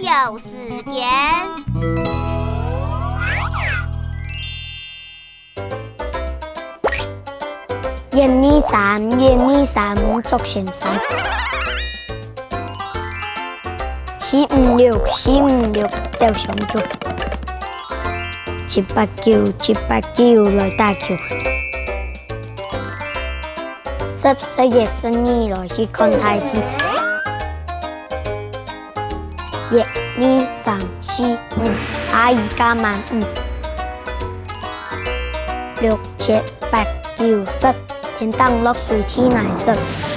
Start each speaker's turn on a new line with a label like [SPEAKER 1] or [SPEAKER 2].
[SPEAKER 1] 有时间一二三一二三抓先生四五六四五六走向九七八九七八九来打球。十十一十二老师看台戏一二三四五，阿姨加满五。六七八九十，天当落水天来湿。